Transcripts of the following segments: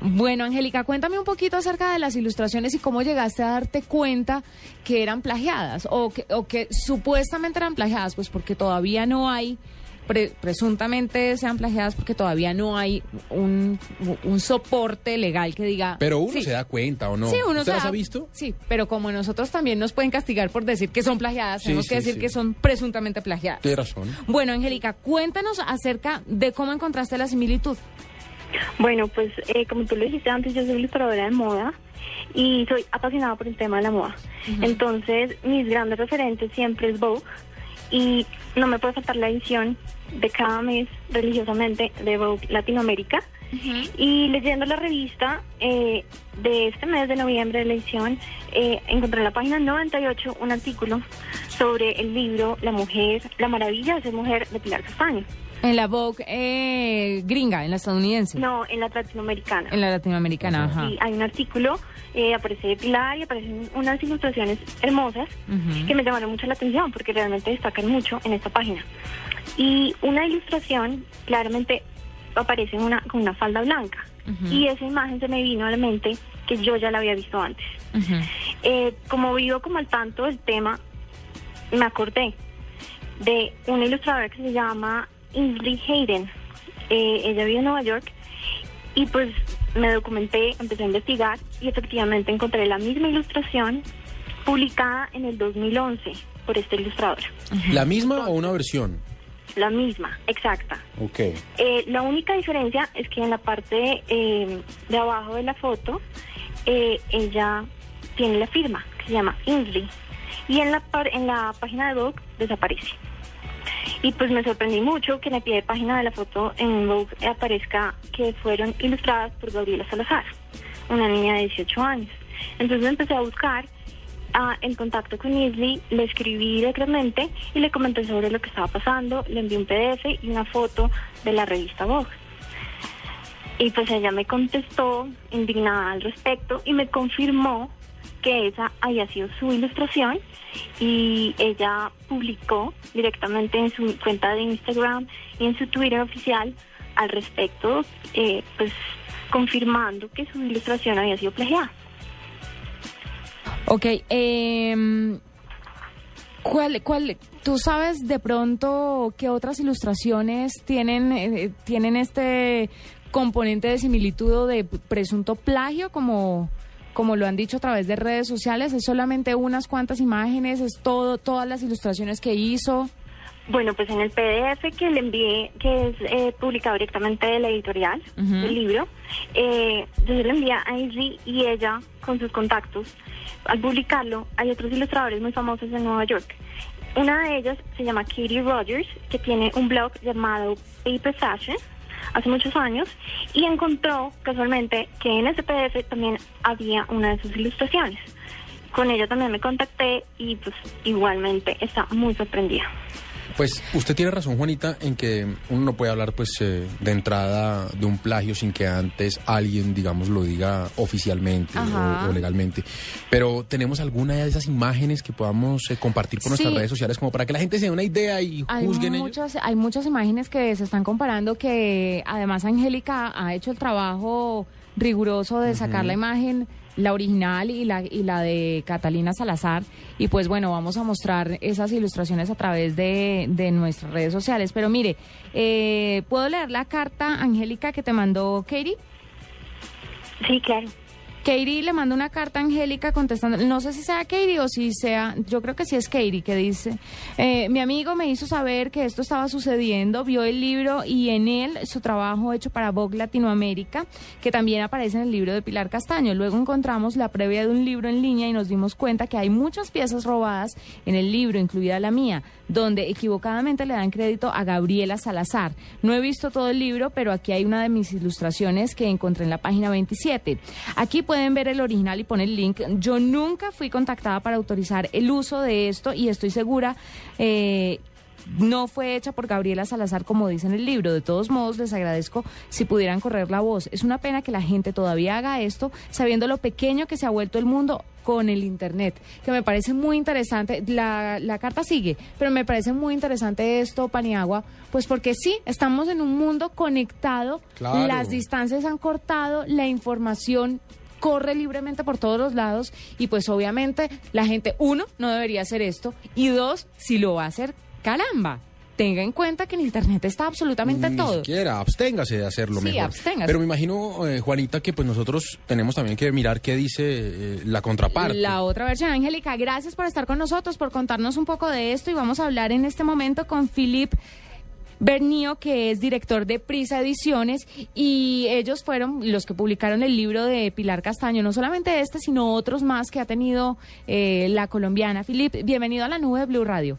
Bueno, Angélica, cuéntame un poquito acerca de las ilustraciones y cómo llegaste a darte cuenta que eran plagiadas o que, o que supuestamente eran plagiadas, pues porque todavía no hay, pre- presuntamente sean plagiadas porque todavía no hay un, un soporte legal que diga... Pero uno Sí. se da cuenta o no. Sí, uno ¿Usted se las da- ha visto? Sí, pero como nosotros también nos pueden castigar por decir que son plagiadas, Sí, tenemos que decir que son presuntamente plagiadas. Tiene razón. Bueno, Angélica, cuéntanos acerca de cómo encontraste la similitud. Bueno, pues eh, como tú lo dijiste antes, yo soy ilustradora de moda y soy apasionada por el tema de la moda. Entonces, mis grandes referentes siempre es Vogue y no me puede faltar la edición de cada mes religiosamente de Vogue Latinoamérica. Y leyendo la revista eh, de este mes de noviembre de la edición, eh, encontré en la página 98 un artículo sobre el libro La mujer, la maravilla de ser mujer de Pilar Castaño. En la Vogue eh, gringa, en la estadounidense. No, en la latinoamericana. En la latinoamericana, ajá. Y hay un artículo, eh, aparece Pilar y aparecen unas ilustraciones hermosas Ujú. que me llamaron mucho la atención porque realmente destacan mucho en esta página. Y una ilustración claramente aparece una, con una falda blanca. Ujú. Y esa imagen se me vino a la mente que yo ya la había visto antes. Ujú. Eh, como vivo como al tanto del tema, me acordé de una ilustradora que se llama Inslee Hayden. Eh, ella vive en Nueva York y pues me documenté, empecé a investigar y efectivamente encontré la misma ilustración publicada en el 2011 por esta ilustradora. ¿La misma o una versión? La misma, exacta. Ok. Eh, la única diferencia es que en la parte eh, de abajo de la foto eh, ella tiene la firma que se llama Inslee y en la par- en la página de Vogue desaparece. Y pues me sorprendí mucho que en el pie de página de la foto en Vogue aparezca que fueron ilustradas por Gabriela Salazar, una niña de 18 años. Entonces empecé a buscar el contacto con Isley, le escribí directamente y le comenté sobre lo que estaba pasando, le envié un PDF y una foto de la revista Vogue. Y pues ella me contestó indignada al respecto y me confirmó que esa había sido su ilustración y ella publicó directamente en su cuenta de Instagram y en su Twitter oficial al respecto, eh, pues confirmando que su ilustración había sido plagiada. Ok, em, ¿cuál, cuál, ¿tú sabes de pronto qué otras ilustraciones tienen, eh, tienen este componente de similitud o de presunto plagio como, como lo han dicho a través de redes sociales? ¿Es solamente unas cuantas imágenes? ¿Es todo, todas las ilustraciones que hizo? Bueno, pues en el PDF que le envié, que es eh, publicado directamente de la editorial Ujú. del libro, eh, yo se lo envié a Izzy y ella, con sus contactos, al publicarlo, hay otros ilustradores muy famosos en Nueva York. Una de ellas se llama Katie Rogers, que tiene un blog llamado Paper Fashion, hace muchos años, y encontró casualmente que en ese PDF también había una de sus ilustraciones. Con ella también me contacté y pues igualmente está muy sorprendida. Pues usted tiene razón, Juanita, en que uno no puede hablar pues eh, de entrada de un plagio sin que antes alguien, digamos, lo diga oficialmente o, o legalmente. Pero tenemos alguna de esas imágenes que podamos eh, compartir por nuestras Sí. redes sociales como para que la gente se dé una idea y Hay juzguen ellos. muchas, hay muchas imágenes que se están comparando que además Angélica ha hecho el trabajo riguroso de sacar la imagen, la original y la, y la de Catalina Salazar. Y pues bueno, vamos a mostrar esas ilustraciones a través de, de nuestras redes sociales. Pero mire, eh, ¿puedo leer la carta, Angélica, que te mandó Katie? Sí, claro. Katie le manda una carta a Angélica contestando, no sé si sea Katie o si sea, yo creo que sí es Katie, que dice, eh, mi amigo me hizo saber que esto estaba sucediendo, vio el libro y en él su trabajo hecho para Vogue Latinoamérica, que también aparece en el libro de Pilar Castaño. Luego encontramos la previa de un libro en línea y nos dimos cuenta que hay muchas piezas robadas en el libro, incluida la mía, donde equivocadamente le dan crédito a Gabriela Salazar. No he visto todo el libro, pero aquí hay una de mis ilustraciones que encontré en la página 27. Aquí pueden ver el original y pone el link. Yo nunca fui contactada para autorizar el uso de esto y estoy segura eh, no fue hecha por Gabriela Salazar como dice en el libro. De todos modos, les agradezco si pudieran correr la voz. Es una pena que la gente todavía haga esto sabiendo lo pequeño que se ha vuelto el mundo con el Internet, que me parece muy interesante. La, la carta sigue, pero me parece muy interesante esto, Paniagua, pues porque sí, estamos en un mundo conectado, Claro. las distancias han cortado, la información corre libremente por todos los lados y pues obviamente la gente, uno, no debería hacer esto y dos, si lo va a hacer, caramba. Tenga en cuenta que en Internet está absolutamente Ni todo. siquiera, absténgase de hacerlo Sí, mejor. absténgase. Pero me imagino, eh, Juanita, que pues nosotros tenemos también que mirar qué dice eh, la contraparte. La otra versión, Angélica, gracias por estar con nosotros, por contarnos un poco de esto y vamos a hablar en este momento con Philip Bernío, que es director de Prisa Ediciones y ellos fueron los que publicaron el libro de Pilar Castaño, no solamente este, sino otros más que ha tenido eh, la colombiana. Philip, bienvenido a la nube de Blue Radio.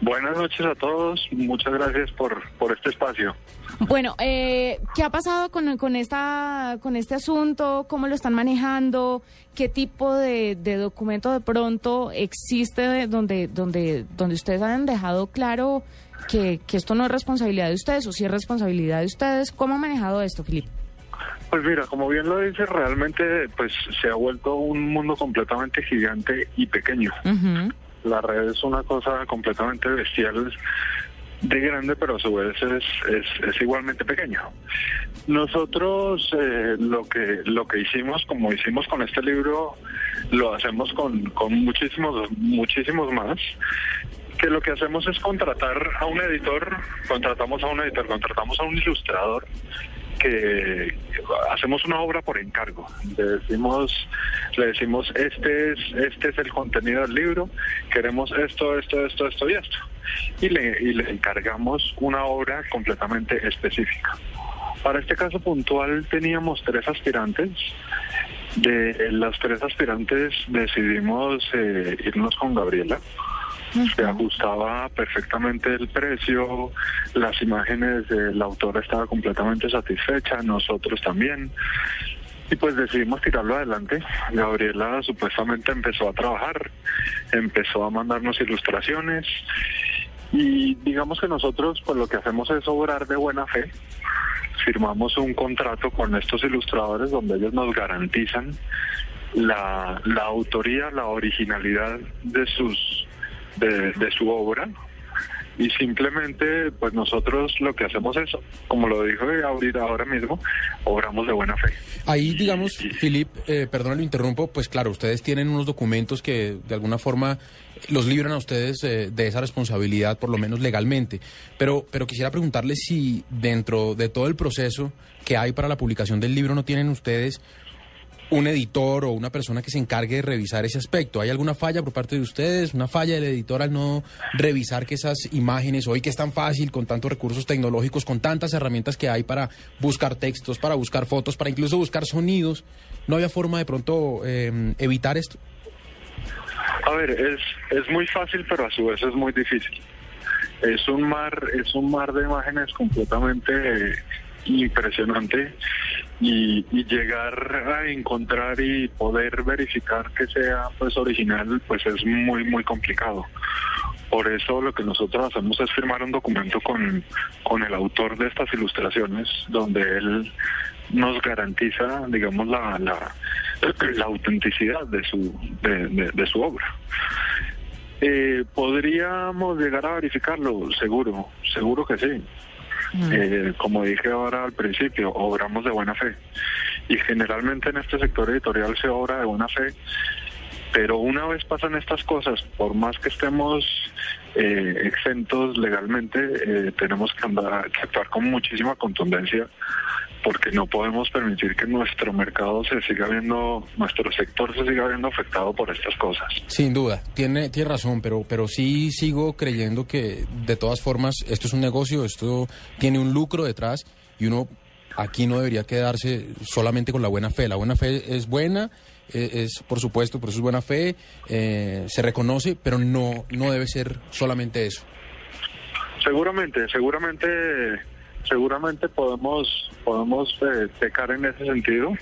Buenas noches a todos, muchas gracias por, por este espacio. Bueno, eh, ¿qué ha pasado con, con, esta, con este asunto? ¿Cómo lo están manejando? ¿Qué tipo de, de documento de pronto existe de- donde, donde, donde ustedes han dejado claro que, que esto no es responsabilidad de ustedes o si es responsabilidad de ustedes? ¿Cómo ha manejado esto, Filip? Pues mira, como bien lo dice, realmente pues se ha vuelto un mundo completamente gigante y pequeño. Ujú. La red es una cosa completamente bestial de grande, pero a su vez es, es, es igualmente pequeño. Nosotros eh, lo que lo que hicimos, como hicimos con este libro, lo hacemos con, con muchísimos muchísimos más. Que lo que hacemos es contratar a un editor, contratamos a un editor, contratamos a un ilustrador que hacemos una obra por encargo. Le decimos, le decimos este es, este es el contenido del libro, queremos esto, esto, esto, esto y esto. Y le, encargamos una obra completamente específica. Para este caso puntual teníamos tres aspirantes. De las tres aspirantes decidimos eh, irnos con Gabriela se ajustaba perfectamente el precio, las imágenes del autor estaba completamente satisfecha, nosotros también. Y pues decidimos tirarlo adelante. Gabriela supuestamente empezó a trabajar, empezó a mandarnos ilustraciones y digamos que nosotros pues lo que hacemos es obrar de buena fe. Firmamos un contrato con estos ilustradores donde ellos nos garantizan la, la autoría, la originalidad de sus de, de su obra y simplemente pues nosotros lo que hacemos es, como lo dijo ahorita ahora mismo, obramos de buena fe. Ahí, digamos, Filip, eh, perdón, lo interrumpo, pues claro, ustedes tienen unos documentos que de alguna forma los libran a ustedes eh, de esa responsabilidad, por lo menos legalmente. Pero, pero quisiera preguntarles si dentro de todo el proceso que hay para la publicación del libro no tienen ustedes un editor o una persona que se encargue de revisar ese aspecto. ¿Hay alguna falla por parte de ustedes? ¿Una falla del editor al no revisar que esas imágenes, hoy que es tan fácil, con tantos recursos tecnológicos, con tantas herramientas que hay para buscar textos, para buscar fotos, para incluso buscar sonidos, no había forma de pronto eh, evitar esto? A ver, es, es muy fácil, pero a su vez es muy difícil. Es un mar, es un mar de imágenes completamente impresionante y, llegar a encontrar y poder verificar que sea pues original pues es muy muy complicado. Por eso lo que nosotros hacemos es firmar un documento con, con el autor de estas ilustraciones donde él nos garantiza digamos la, la, la autenticidad de su de su obra. Eh, podríamos llegar a verificarlo seguro seguro que sí eh, como dije ahora al principio, obramos de buena fe. Y generalmente en este sector editorial se obra de buena fe, pero una vez pasan estas cosas, por más que estemos eh, exentos legalmente, eh, tenemos que, andar, que actuar con muchísima contundencia porque no podemos permitir que nuestro mercado se siga viendo, nuestro sector se siga viendo afectado por estas cosas. Sin duda, tiene, tiene razón, pero, pero sí sigo creyendo que de todas formas esto es un negocio, esto tiene un lucro detrás y uno aquí no debería quedarse solamente con la buena fe. La buena fe es buena, eh, es por supuesto, por eso es buena fe, eh, se reconoce, pero no, no debe ser solamente eso. Seguramente, seguramente seguramente podemos podemos eh, pecar en ese sentido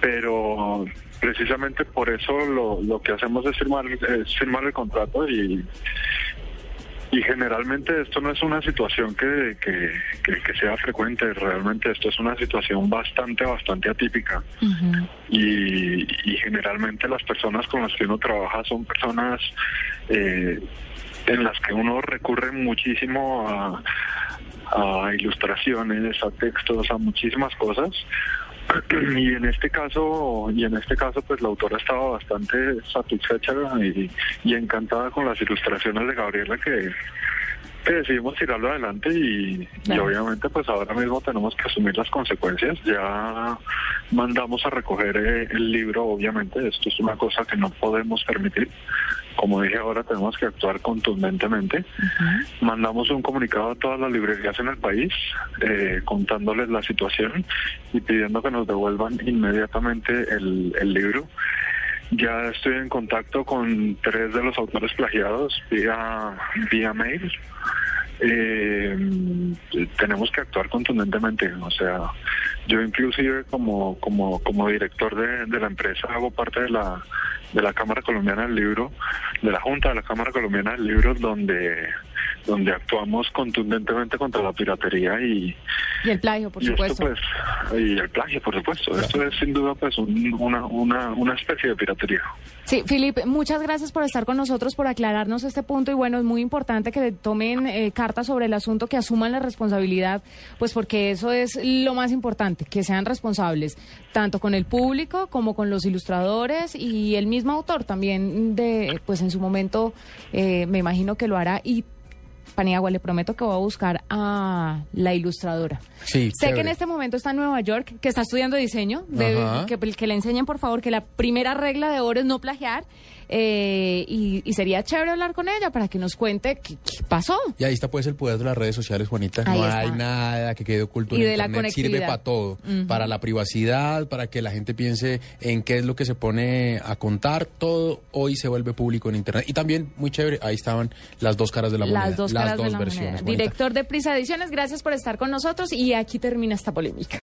pero precisamente por eso lo, lo que hacemos es firmar es firmar el contrato y y generalmente esto no es una situación que, que, que, sea frecuente, realmente esto es una situación bastante, bastante atípica. y, y, generalmente las personas con las que uno trabaja son personas eh, en las que uno recurre muchísimo a, a ilustraciones, a textos, a muchísimas cosas. Y en este caso y en este caso pues la autora estaba bastante satisfecha y, y encantada con las ilustraciones de Gabriela que, decidimos tirarlo adelante y, y, obviamente pues ahora mismo tenemos que asumir las consecuencias. Ya mandamos a recoger eh, el libro obviamente. Esto es una cosa que no podemos permitir como dije ahora, tenemos que actuar contundentemente. Mandamos un comunicado a todas las librerías en el país eh, contándoles la situación y pidiendo que nos devuelvan inmediatamente el, el libro. Ya estoy en contacto con tres de los autores plagiados vía, vía mail. Eh, tenemos que actuar contundentemente, o sea, yo inclusive como como como director de, de la empresa hago parte de la de la Cámara Colombiana del Libro, de la Junta de la Cámara Colombiana del Libro, donde donde actuamos contundentemente contra la piratería y, y el plagio, por supuesto. pues, y el plagio, por supuesto. Esto es sin duda pues una, una, una especie de piratería. Sí, Filipe, muchas gracias por estar con nosotros, por aclararnos este punto y bueno, es muy importante que tomen eh, cartas sobre el asunto, que asuman la responsabilidad, pues porque eso es lo más importante, que sean responsables, tanto con el público como con los ilustradores y el mismo autor también de, pues en su momento eh, me imagino que lo hará y Paniagua, le prometo que voy a buscar a la ilustradora. Sí, sé que en este momento está en Nueva York, que está estudiando diseño, que, que, le enseñen por favor que la primera regla de oro es no plagiar eh, y, sería chévere hablar con ella para que nos cuente qué, pasó. Y ahí está pues el poder de las redes sociales, Juanita. no hay nada que quede oculto y en de Internet. La Sirve para todo. Para la privacidad, para que la gente piense en qué es lo que se pone a contar. Todo hoy se vuelve público en Internet. Y también, muy chévere, ahí estaban las dos caras de la moneda. Las dos, caras de la versiones. Moneda. Director de Prisa Ediciones, gracias por estar con nosotros y aquí termina esta polémica.